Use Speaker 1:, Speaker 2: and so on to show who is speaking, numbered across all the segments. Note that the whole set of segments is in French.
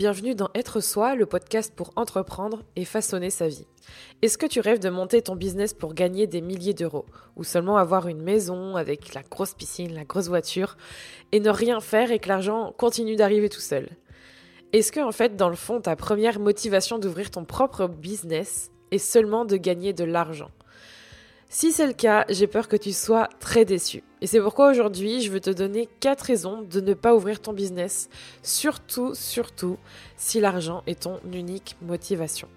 Speaker 1: bienvenue dans Être Soi, le podcast pour entreprendre et façonner sa vie. Est-ce que tu rêves de monter ton business pour gagner des milliers d'euros ou seulement avoir une maison avec la grosse piscine, la grosse voiture et ne rien faire et que l'argent continue d'arriver tout seul? Est-ce que en fait dans le fond ta première motivation d'ouvrir ton propre business est seulement de gagner de l'argent? Si c'est le cas, j'ai peur que tu sois très déçu. Et c'est pourquoi aujourd'hui, je veux te donner 4 raisons de ne pas ouvrir ton business, surtout, surtout, si l'argent est ton unique motivation.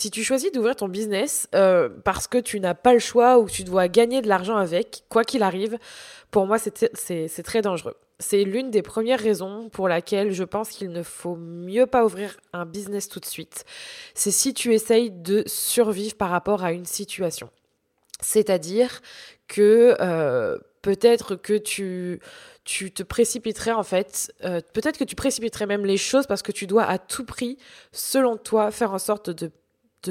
Speaker 1: Si tu choisis d'ouvrir ton business euh, parce que tu n'as pas le choix ou que tu dois gagner de l'argent avec, quoi qu'il arrive, pour moi c'est très dangereux. C'est l'une des premières raisons pour laquelle je pense qu'il ne faut mieux pas ouvrir un business tout de suite. C'est si tu essayes de survivre par rapport à une situation. C'est-à-dire que euh, peut-être que tu, te précipiterais en fait, euh, peut-être que tu précipiterais même les choses parce que tu dois à tout prix, selon toi, faire en sorte de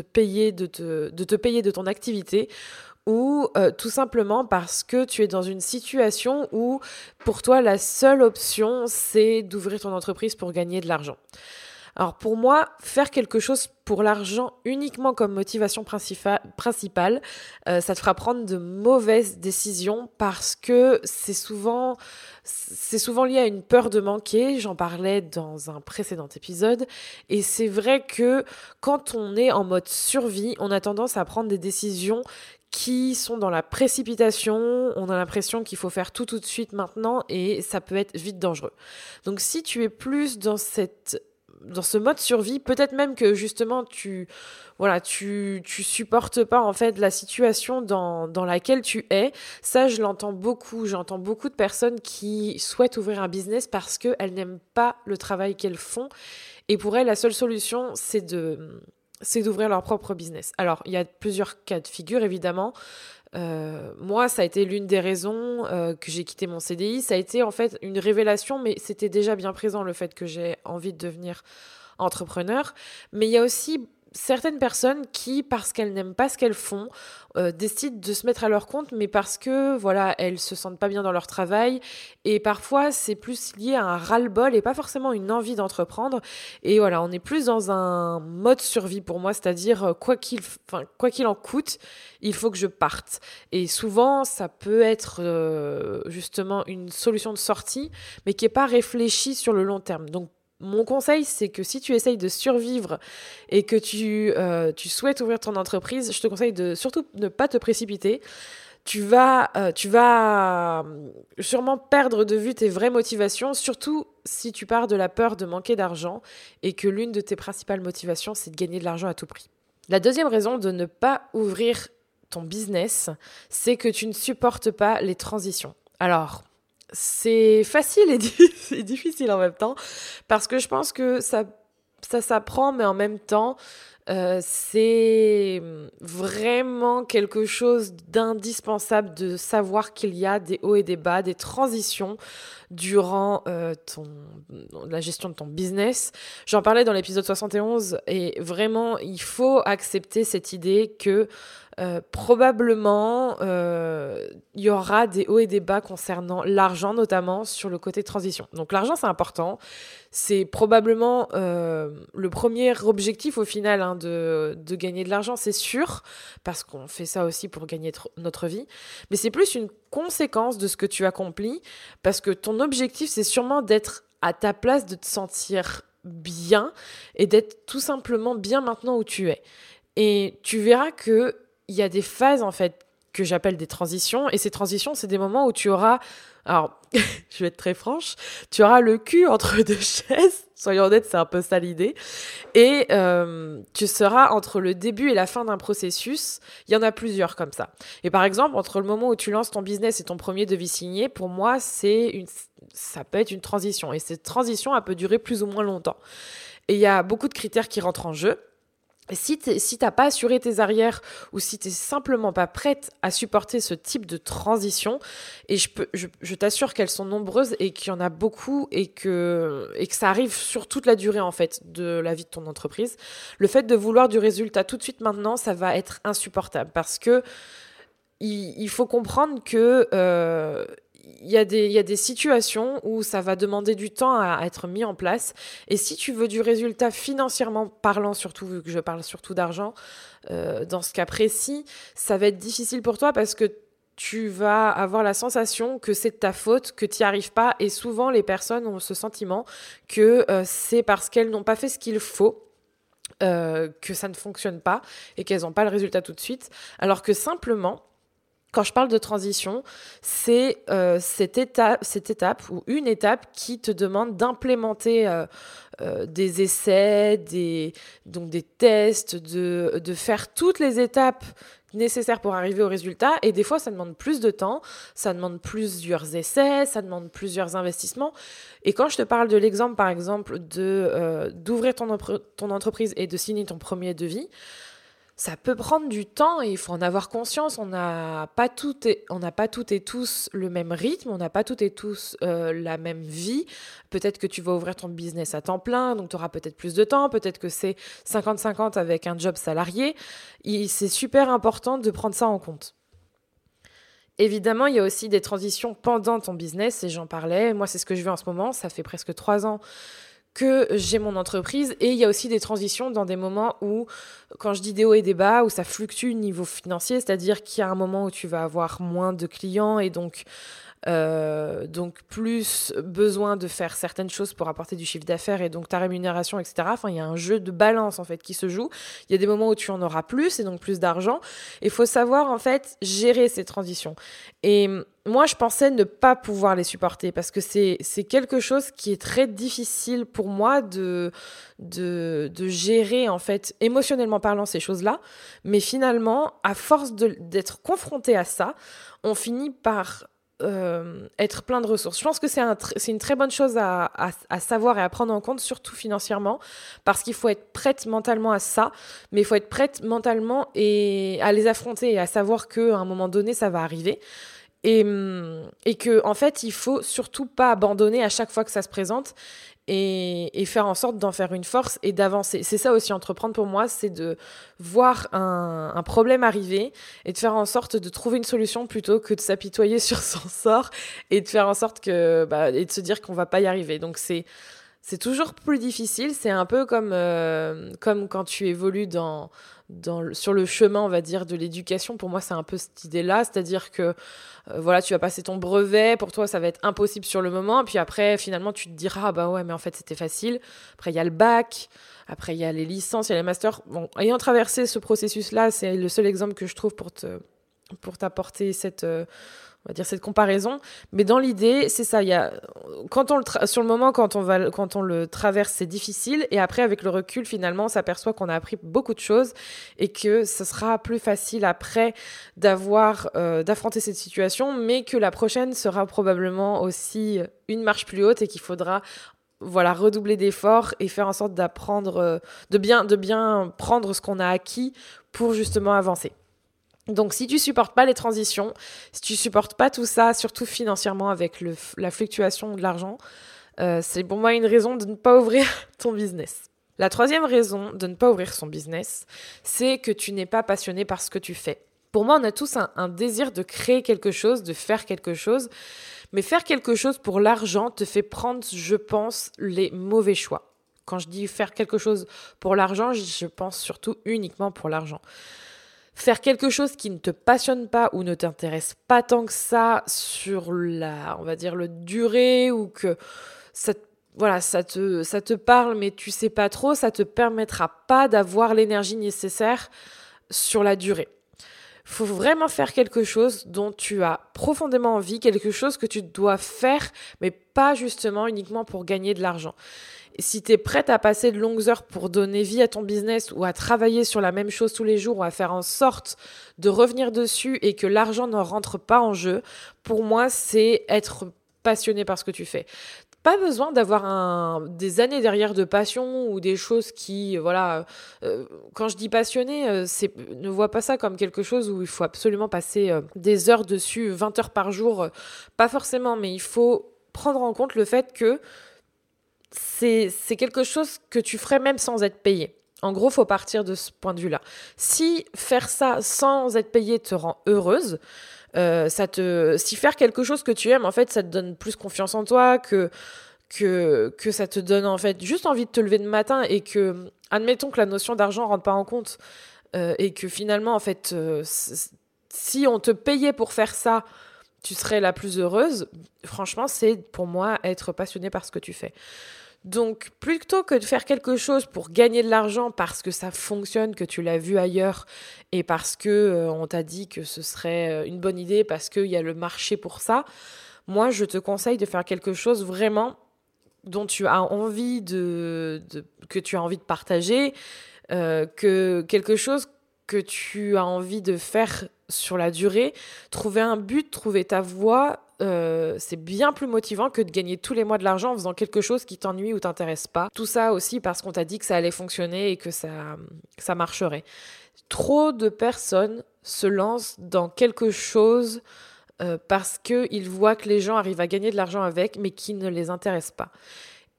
Speaker 1: payer, de te payer de ton activité ou euh, tout simplement parce que tu es dans une situation où pour toi la seule option c'est d'ouvrir ton entreprise pour gagner de l'argent. Alors pour moi, faire quelque chose pour l'argent uniquement comme motivation principale, euh, ça te fera prendre de mauvaises décisions parce que c'est souvent, c'est souvent lié à une peur de manquer. J'en parlais dans un précédent épisode. Et c'est vrai que quand on est en mode survie, on a tendance à prendre des décisions qui sont dans la précipitation, on a l'impression qu'il faut faire tout tout de suite maintenant et ça peut être vite dangereux. Donc si tu es plus dans cette dans ce mode survie, peut-être même que justement tu voilà, tu tu supportes pas en fait la situation dans, dans laquelle tu es. Ça je l'entends beaucoup, j'entends beaucoup de personnes qui souhaitent ouvrir un business parce qu'elles n'aiment pas le travail qu'elles font et pour elles la seule solution c'est de c'est d'ouvrir leur propre business. Alors, il y a plusieurs cas de figure, évidemment. Euh, moi, ça a été l'une des raisons euh, que j'ai quitté mon CDI. Ça a été en fait une révélation, mais c'était déjà bien présent le fait que j'ai envie de devenir entrepreneur. Mais il y a aussi certaines personnes qui, parce qu'elles n'aiment pas ce qu'elles font, euh, décident de se mettre à leur compte, mais parce que voilà, elles se sentent pas bien dans leur travail. Et parfois, c'est plus lié à un ras-le-bol et pas forcément une envie d'entreprendre. Et voilà, on est plus dans un mode survie pour moi, c'est-à-dire euh, quoi qu'il, en coûte, il faut que je parte. Et souvent, ça peut être euh, justement une solution de sortie, mais qui est pas réfléchie sur le long terme. Donc mon conseil, c'est que si tu essayes de survivre et que tu, euh, tu souhaites ouvrir ton entreprise, je te conseille de surtout ne pas te précipiter. Tu vas, euh, tu vas euh, sûrement perdre de vue tes vraies motivations, surtout si tu pars de la peur de manquer d'argent et que l'une de tes principales motivations, c'est de gagner de l'argent à tout prix. La deuxième raison de ne pas ouvrir ton business, c'est que tu ne supportes pas les transitions. Alors, c'est facile et, difficile en même temps parce que je pense que ça, ça s'apprend, mais en même temps, euh, c'est vraiment quelque chose d'indispensable de savoir qu'il y a des hauts et des bas, des transitions durant euh, ton, la gestion de ton business. J'en parlais dans l'épisode 71 et vraiment, il faut accepter cette idée que euh, probablement euh, il y aura des hauts et des bas concernant l'argent, notamment sur le côté transition. Donc l'argent, c'est important. C'est probablement euh, le premier objectif au final hein, de, de, gagner de l'argent, c'est sûr, parce qu'on fait ça aussi pour gagner notre vie. Mais c'est plus une conséquence de ce que tu accomplis, parce que ton objectif, c'est sûrement d'être à ta place, de te sentir bien et d'être tout simplement bien maintenant où tu es. Et tu verras que il y a des phases en fait que j'appelle des transitions. Et ces transitions c'est des moments où tu auras alors je vais être très franche tu auras le cul entre deux chaises soyons honnêtes c'est un peu ça l'idée. Et euh, tu seras entre le début et la fin d'un processus. Il y en a plusieurs comme ça. Et par exemple entre le moment où tu lances ton business et ton premier devis signé pour moi c'est une ça peut être une transition. Et cette transition elle peut durer plus ou moins longtemps. Et il y a beaucoup de critères qui rentrent en jeu si tu si t'as pas assuré tes arrières ou si tu n'es simplement pas prête à supporter ce type de transition, et je, t'assure qu'elles sont nombreuses et qu'il y en a beaucoup et que, ça arrive sur toute la durée en fait de la vie de ton entreprise, le fait de vouloir du résultat tout de suite maintenant, ça va être insupportable parce que il, faut comprendre que euh, y, a des, y a des situations où ça va demander du temps à, être mis en place. Et si tu veux du résultat financièrement parlant, surtout vu que je parle surtout d'argent, euh, dans ce cas précis, ça va être difficile pour toi parce que tu vas avoir la sensation que c'est de ta faute, que tu n'y arrives pas. Et souvent, les personnes ont ce sentiment que euh, c'est parce qu'elles n'ont pas fait ce qu'il faut. Euh, que ça ne fonctionne pas et qu'elles n'ont pas le résultat tout de suite, alors que simplement, quand je parle de transition, c'est euh, cette, étape, cette étape ou une étape qui te demande d'implémenter des essais, des, donc des tests, de, faire toutes les étapes nécessaire pour arriver au résultat. Et des fois, ça demande plus de temps, ça demande plusieurs essais, ça demande plusieurs investissements. Et quand je te parle de l'exemple, par exemple, euh, d'ouvrir ton, ton entreprise et de signer ton premier devis, ça peut prendre du temps et il faut en avoir conscience. On n'a pas tout et, pas toutes et tous le même rythme, on n'a pas toutes et tous euh, la même vie. Peut-être que tu vas ouvrir ton business à temps plein, donc tu auras peut-être plus de temps. Peut-être que c'est 50-50 avec un job salarié. C'est super important de prendre ça en compte. Évidemment, il y a aussi des transitions pendant ton business, et j'en parlais. Moi, c'est ce que je vis en ce moment. Ça fait presque trois ans que j'ai mon entreprise et il y a aussi des transitions dans des moments où, quand je dis des hauts et des bas, où ça fluctue niveau financier, c'est-à-dire qu'il y a un moment où tu vas avoir moins de clients et donc euh, donc plus besoin de faire certaines choses pour apporter du chiffre d'affaires et donc ta rémunération, etc. Enfin, il y a un jeu de balance en fait qui se joue. Il y a des moments où tu en auras plus et donc plus d'argent. Il faut savoir en fait gérer ces transitions. Et moi, je pensais ne pas pouvoir les supporter parce que c'est quelque chose qui est très difficile pour moi de, de, de gérer, en fait, émotionnellement parlant, ces choses-là. Mais finalement, à force d'être confronté à ça, on finit par euh, être plein de ressources. Je pense que c'est un une très bonne chose à, savoir et à prendre en compte, surtout financièrement, parce qu'il faut être prête mentalement à ça, mais il faut être prête mentalement et à les affronter et à savoir qu'à un moment donné, ça va arriver. Et, et que, en fait, il faut surtout pas abandonner à chaque fois que ça se présente et, faire en sorte d'en faire une force et d'avancer. C'est ça aussi entreprendre pour moi, c'est de voir un, problème arriver et de faire en sorte de trouver une solution plutôt que de s'apitoyer sur son sort et de faire en sorte que bah, et de se dire qu'on va pas y arriver. Donc c'est c'est toujours plus difficile. C'est un peu comme, euh, comme quand tu évolues dans, sur le chemin, on va dire, de l'éducation. Pour moi, c'est un peu cette idée-là. C'est-à-dire que, euh, voilà, tu vas passer ton brevet. Pour toi, ça va être impossible sur le moment. Puis après, finalement, tu te diras, ah bah ouais, mais en fait, c'était facile. Après, il y a le bac. Après, il y a les licences, il y a les masters. Ayant traversé ce processus-là, c'est le seul exemple que je trouve pour te pour t'apporter cette euh, dire cette comparaison. Mais dans l'idée, c'est ça. Il y a, quand on le sur le moment, quand on, va, quand on le traverse, c'est difficile. Et après, avec le recul, finalement, on s'aperçoit qu'on a appris beaucoup de choses et que ce sera plus facile après d'avoir, euh, d'affronter cette situation, mais que la prochaine sera probablement aussi une marche plus haute et qu'il faudra voilà redoubler d'efforts et faire en sorte d'apprendre euh, de bien de bien prendre ce qu'on a acquis pour justement avancer. Donc si tu supportes pas les transitions, si tu supportes pas tout ça, surtout financièrement avec la fluctuation de l'argent, euh, c'est pour moi une raison de ne pas ouvrir ton business. La troisième raison de ne pas ouvrir son business, c'est que tu n'es pas passionné par ce que tu fais. Pour moi, on a tous un, désir de créer quelque chose, de faire quelque chose, mais faire quelque chose pour l'argent te fait prendre, je pense, les mauvais choix. Quand je dis faire quelque chose pour l'argent, je pense surtout uniquement pour l'argent faire quelque chose qui ne te passionne pas ou ne t'intéresse pas tant que ça sur la, on va dire, le durée ou que ça, voilà, ça te, ça te parle mais tu sais pas trop, ça te permettra pas d'avoir l'énergie nécessaire sur la durée. Faut vraiment faire quelque chose dont tu as profondément envie, quelque chose que tu dois faire, mais pas justement uniquement pour gagner de l'argent si tu es prête à passer de longues heures pour donner vie à ton business ou à travailler sur la même chose tous les jours ou à faire en sorte de revenir dessus et que l'argent ne rentre pas en jeu, pour moi, c'est être passionné par ce que tu fais. Pas besoin d'avoir des années derrière de passion ou des choses qui, voilà, euh, quand je dis passionné, euh, c'est, ne vois pas ça comme quelque chose où il faut absolument passer euh, des heures dessus, 20 heures par jour, pas forcément, mais il faut prendre en compte le fait que c'est quelque chose que tu ferais même sans être payé. En gros, faut partir de ce point de vue-là. Si faire ça sans être payé te rend heureuse, Euh, ça te, si faire quelque chose que tu aimes, en fait, ça te donne plus confiance en toi, que, que, que ça te donne en fait juste envie de te lever le matin et que, admettons que la notion d'argent rentre pas en compte euh, et que finalement, en fait, euh, si on te payait pour faire ça, tu serais la plus heureuse. Franchement, c'est pour moi être passionné par ce que tu fais. Donc, plutôt que de faire quelque chose pour gagner de l'argent parce que ça fonctionne, que tu l'as vu ailleurs et parce que euh, on t'a dit que ce serait euh, une bonne idée parce qu'il y a le marché pour ça, moi, je te conseille de faire quelque chose vraiment dont tu as envie de, que tu as envie de partager, euh, que quelque chose que tu as envie de faire sur la durée, trouver un but, trouver ta voie, euh, c'est bien plus motivant que de gagner tous les mois de l'argent en faisant quelque chose qui t'ennuie ou t'intéresse pas. Tout ça aussi parce qu'on t'a dit que ça allait fonctionner et que ça, ça marcherait. Trop de personnes se lancent dans quelque chose euh, parce qu'ils voient que les gens arrivent à gagner de l'argent avec, mais qui ne les intéresse pas.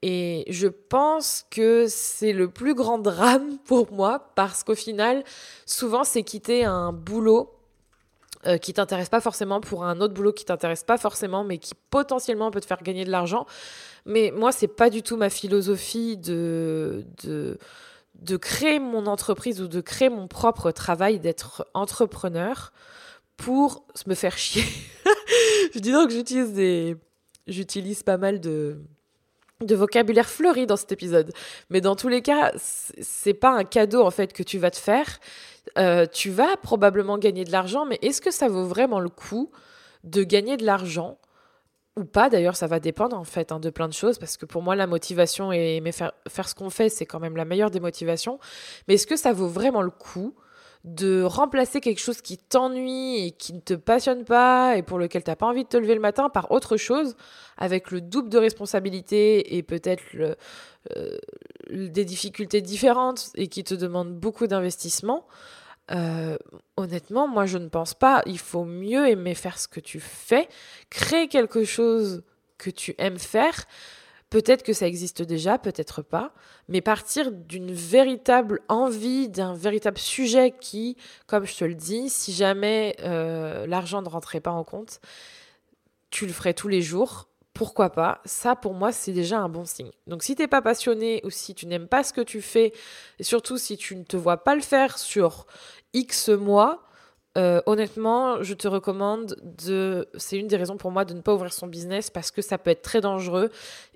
Speaker 1: Et je pense que c'est le plus grand drame pour moi parce qu'au final, souvent, c'est quitter un boulot euh, qui t'intéresse pas forcément pour un autre boulot qui t'intéresse pas forcément, mais qui potentiellement peut te faire gagner de l'argent. Mais moi, c'est pas du tout ma philosophie de, de, de créer mon entreprise ou de créer mon propre travail, d'être entrepreneur pour me faire chier. je dis donc j'utilise des. J'utilise pas mal de, de vocabulaire fleuri dans cet épisode. Mais dans tous les cas, c'est pas un cadeau en fait que tu vas te faire. Euh, tu vas probablement gagner de l'argent, mais est-ce que ça vaut vraiment le coup de gagner de l'argent ou pas? D'ailleurs, ça va dépendre en fait hein, de plein de choses, parce que pour moi, la motivation et faire, faire ce qu'on fait, c'est quand même la meilleure des motivations. Mais est-ce que ça vaut vraiment le coup de remplacer quelque chose qui t'ennuie et qui ne te passionne pas et pour lequel tu n'as pas envie de te lever le matin par autre chose avec le double de responsabilités et peut-être euh, des difficultés différentes et qui te demandent beaucoup d'investissement, euh, honnêtement, moi je ne pense pas. Il faut mieux aimer faire ce que tu fais, créer quelque chose que tu aimes faire Peut-être que ça existe déjà, peut-être pas, mais partir d'une véritable envie, d'un véritable sujet qui, comme je te le dis, si jamais euh, l'argent ne rentrait pas en compte, tu le ferais tous les jours. Pourquoi pas? Ça, pour moi, c'est déjà un bon signe. Donc, si tu n'es pas passionné ou si tu n'aimes pas ce que tu fais, et surtout si tu ne te vois pas le faire sur X mois, euh, honnêtement, je te recommande de. C'est une des raisons pour moi de ne pas ouvrir son business parce que ça peut être très dangereux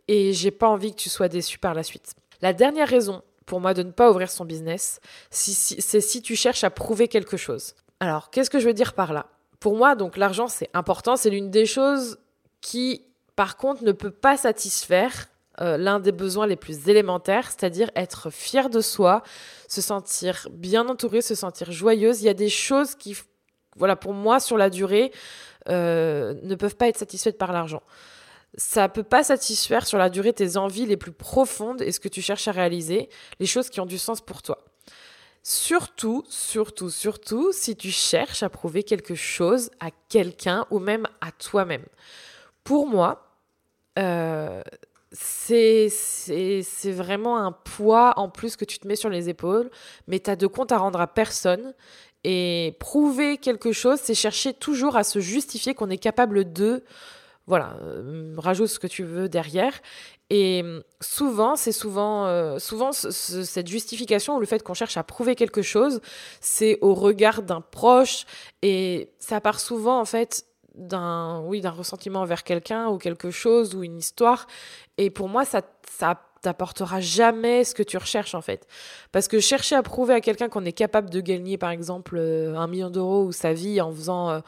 Speaker 1: et j'ai pas envie que tu sois déçu par la suite. La dernière raison pour moi de ne pas ouvrir son business, c'est si tu cherches à prouver quelque chose. Alors, qu'est-ce que je veux dire par là? Pour moi, donc l'argent c'est important, c'est l'une des choses qui, par contre, ne peut pas satisfaire euh, l'un des besoins les plus élémentaires, c'est-à-dire être fier de soi, se sentir bien entouré, se sentir joyeuse. Il y a des choses qui, voilà, pour moi, sur la durée, euh, ne peuvent pas être satisfaites par l'argent. Ça peut pas satisfaire sur la durée tes envies les plus profondes et ce que tu cherches à réaliser, les choses qui ont du sens pour toi. Surtout, surtout, surtout si tu cherches à prouver quelque chose à quelqu'un ou même à toi-même. Pour moi, euh, c'est vraiment un poids en plus que tu te mets sur les épaules, mais tu as de compte à rendre à personne. Et prouver quelque chose, c'est chercher toujours à se justifier qu'on est capable de. Voilà, euh, rajoute ce que tu veux derrière. Et souvent, c'est souvent, euh, souvent cette justification ou le fait qu'on cherche à prouver quelque chose, c'est au regard d'un proche. Et ça part souvent, en fait, d'un oui d'un ressentiment envers quelqu'un ou quelque chose ou une histoire. Et pour moi ça ça t'apportera jamais ce que tu recherches en fait. Parce que chercher à prouver à quelqu'un qu'on est capable de gagner par exemple euh, un million d'euros ou sa vie en faisant euh,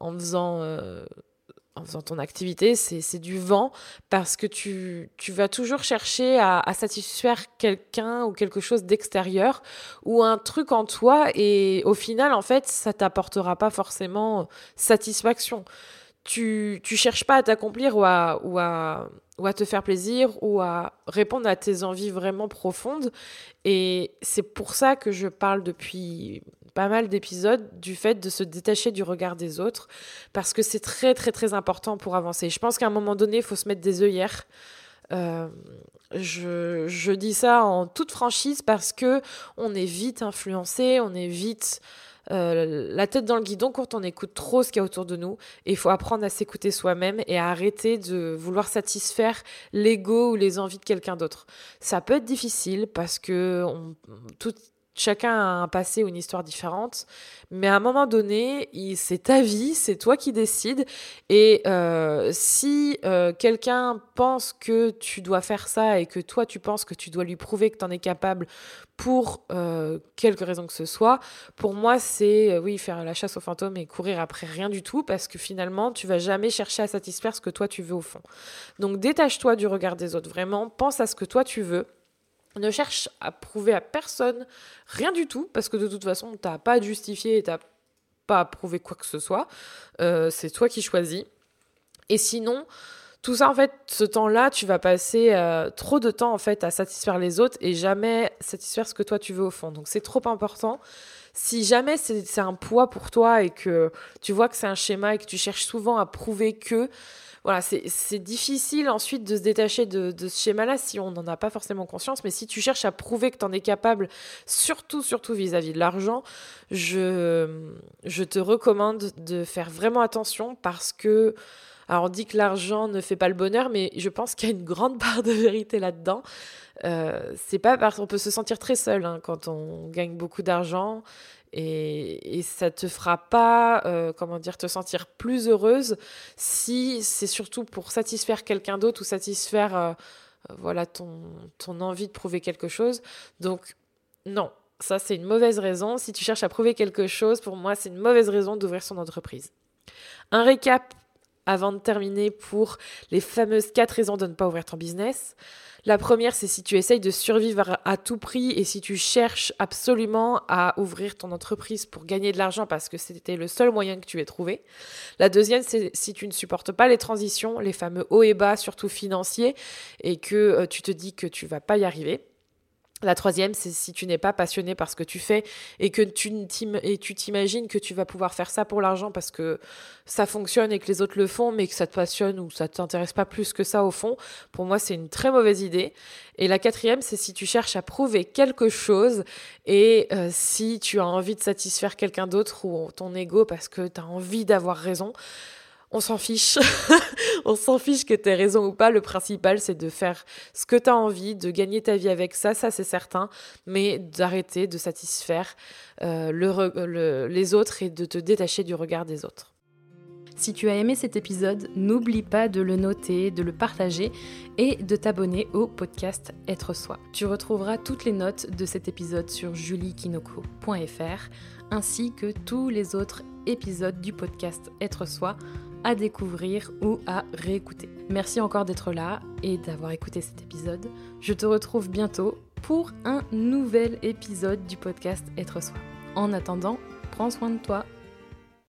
Speaker 1: en faisant euh, en faisant ton activité, c'est du vent parce que tu, tu vas toujours chercher à, à satisfaire quelqu'un ou quelque chose d'extérieur ou un truc en toi et au final, en fait, ça t'apportera pas forcément satisfaction. Tu, tu cherches pas à t'accomplir ou à, ou, à, ou à te faire plaisir ou à répondre à tes envies vraiment profondes. Et c'est pour ça que je parle depuis pas mal d'épisodes du fait de se détacher du regard des autres parce que c'est très très très important pour avancer. Je pense qu'à un moment donné, il faut se mettre des œillères. Euh, je, je, dis ça en toute franchise parce que on est vite influencé, on est vite euh, la tête dans le guidon quand on écoute trop ce qu'il y a autour de nous. Et il faut apprendre à s'écouter soi-même et à arrêter de vouloir satisfaire l'ego ou les envies de quelqu'un d'autre. Ça peut être difficile parce que tout, chacun a un passé ou une histoire différente, mais à un moment donné, c'est ta vie, c'est toi qui décides. Et euh, si euh, quelqu'un pense que tu dois faire ça et que toi tu penses que tu dois lui prouver que tu en es capable pour euh, quelque raison que ce soit, pour moi c'est oui faire la chasse aux fantômes et courir après rien du tout parce que finalement tu vas jamais chercher à satisfaire ce que toi tu veux au fond. Donc détache-toi du regard des autres, vraiment pense à ce que toi tu veux ne cherche à prouver à personne rien du tout, parce que de toute façon, tu n'as pas à justifier et tu pas à prouver quoi que ce soit. Euh, c'est toi qui choisis. Et sinon, tout ça, en fait, ce temps-là, tu vas passer euh, trop de temps, en fait, à satisfaire les autres et jamais satisfaire ce que toi, tu veux au fond. Donc, c'est trop important. Si jamais c'est un poids pour toi et que tu vois que c'est un schéma et que tu cherches souvent à prouver que, voilà, c'est difficile ensuite de se détacher de, ce schéma-là si on n'en a pas forcément conscience. Mais si tu cherches à prouver que tu en es capable, surtout, vis-à-vis de l'argent, je, je te recommande de faire vraiment attention parce que. Alors on dit que l'argent ne fait pas le bonheur, mais je pense qu'il y a une grande part de vérité là-dedans. Euh, c'est pas parce qu'on peut se sentir très seul hein, quand on gagne beaucoup d'argent et, et, ça te fera pas, euh, comment dire, te sentir plus heureuse si c'est surtout pour satisfaire quelqu'un d'autre ou satisfaire, euh, voilà, ton, ton envie de prouver quelque chose. Donc, non, ça c'est une mauvaise raison. Si tu cherches à prouver quelque chose, pour moi, c'est une mauvaise raison d'ouvrir son entreprise. Un récap avant de terminer pour les fameuses quatre raisons de ne pas ouvrir ton business. La première, c'est si tu essayes de survivre à tout prix et si tu cherches absolument à ouvrir ton entreprise pour gagner de l'argent parce que c'était le seul moyen que tu aies trouvé. La deuxième, c'est si tu ne supportes pas les transitions, les fameux hauts et bas, surtout financiers, et que euh, tu te dis que tu vas pas y arriver. La troisième, c'est si tu n'es pas passionné par ce que tu fais et que tu t'imagines que tu vas pouvoir faire ça pour l'argent parce que ça fonctionne et que les autres le font, mais que ça te passionne ou ça ne t'intéresse pas plus que ça au fond. Pour moi, c'est une très mauvaise idée. Et la quatrième, c'est si tu cherches à prouver quelque chose et euh, si tu as envie de satisfaire quelqu'un d'autre ou ton ego parce que tu as envie d'avoir raison on s'en fiche. on s'en fiche que tu aies raison ou pas. Le principal, c'est de faire ce que tu as envie, de gagner ta vie avec ça, ça c'est certain, mais d'arrêter de satisfaire euh, les autres et de te détacher du regard des autres.
Speaker 2: Si tu as aimé cet épisode, n'oublie pas de le noter, de le partager et de t'abonner au podcast Être Soi. Tu retrouveras toutes les notes de cet épisode sur juliekinoko.fr ainsi que tous les autres épisodes du podcast Être Soi à découvrir ou à réécouter. Merci encore d'être là et d'avoir écouté cet épisode. Je te retrouve bientôt pour un nouvel épisode du podcast Être Soi. En attendant, prends soin de toi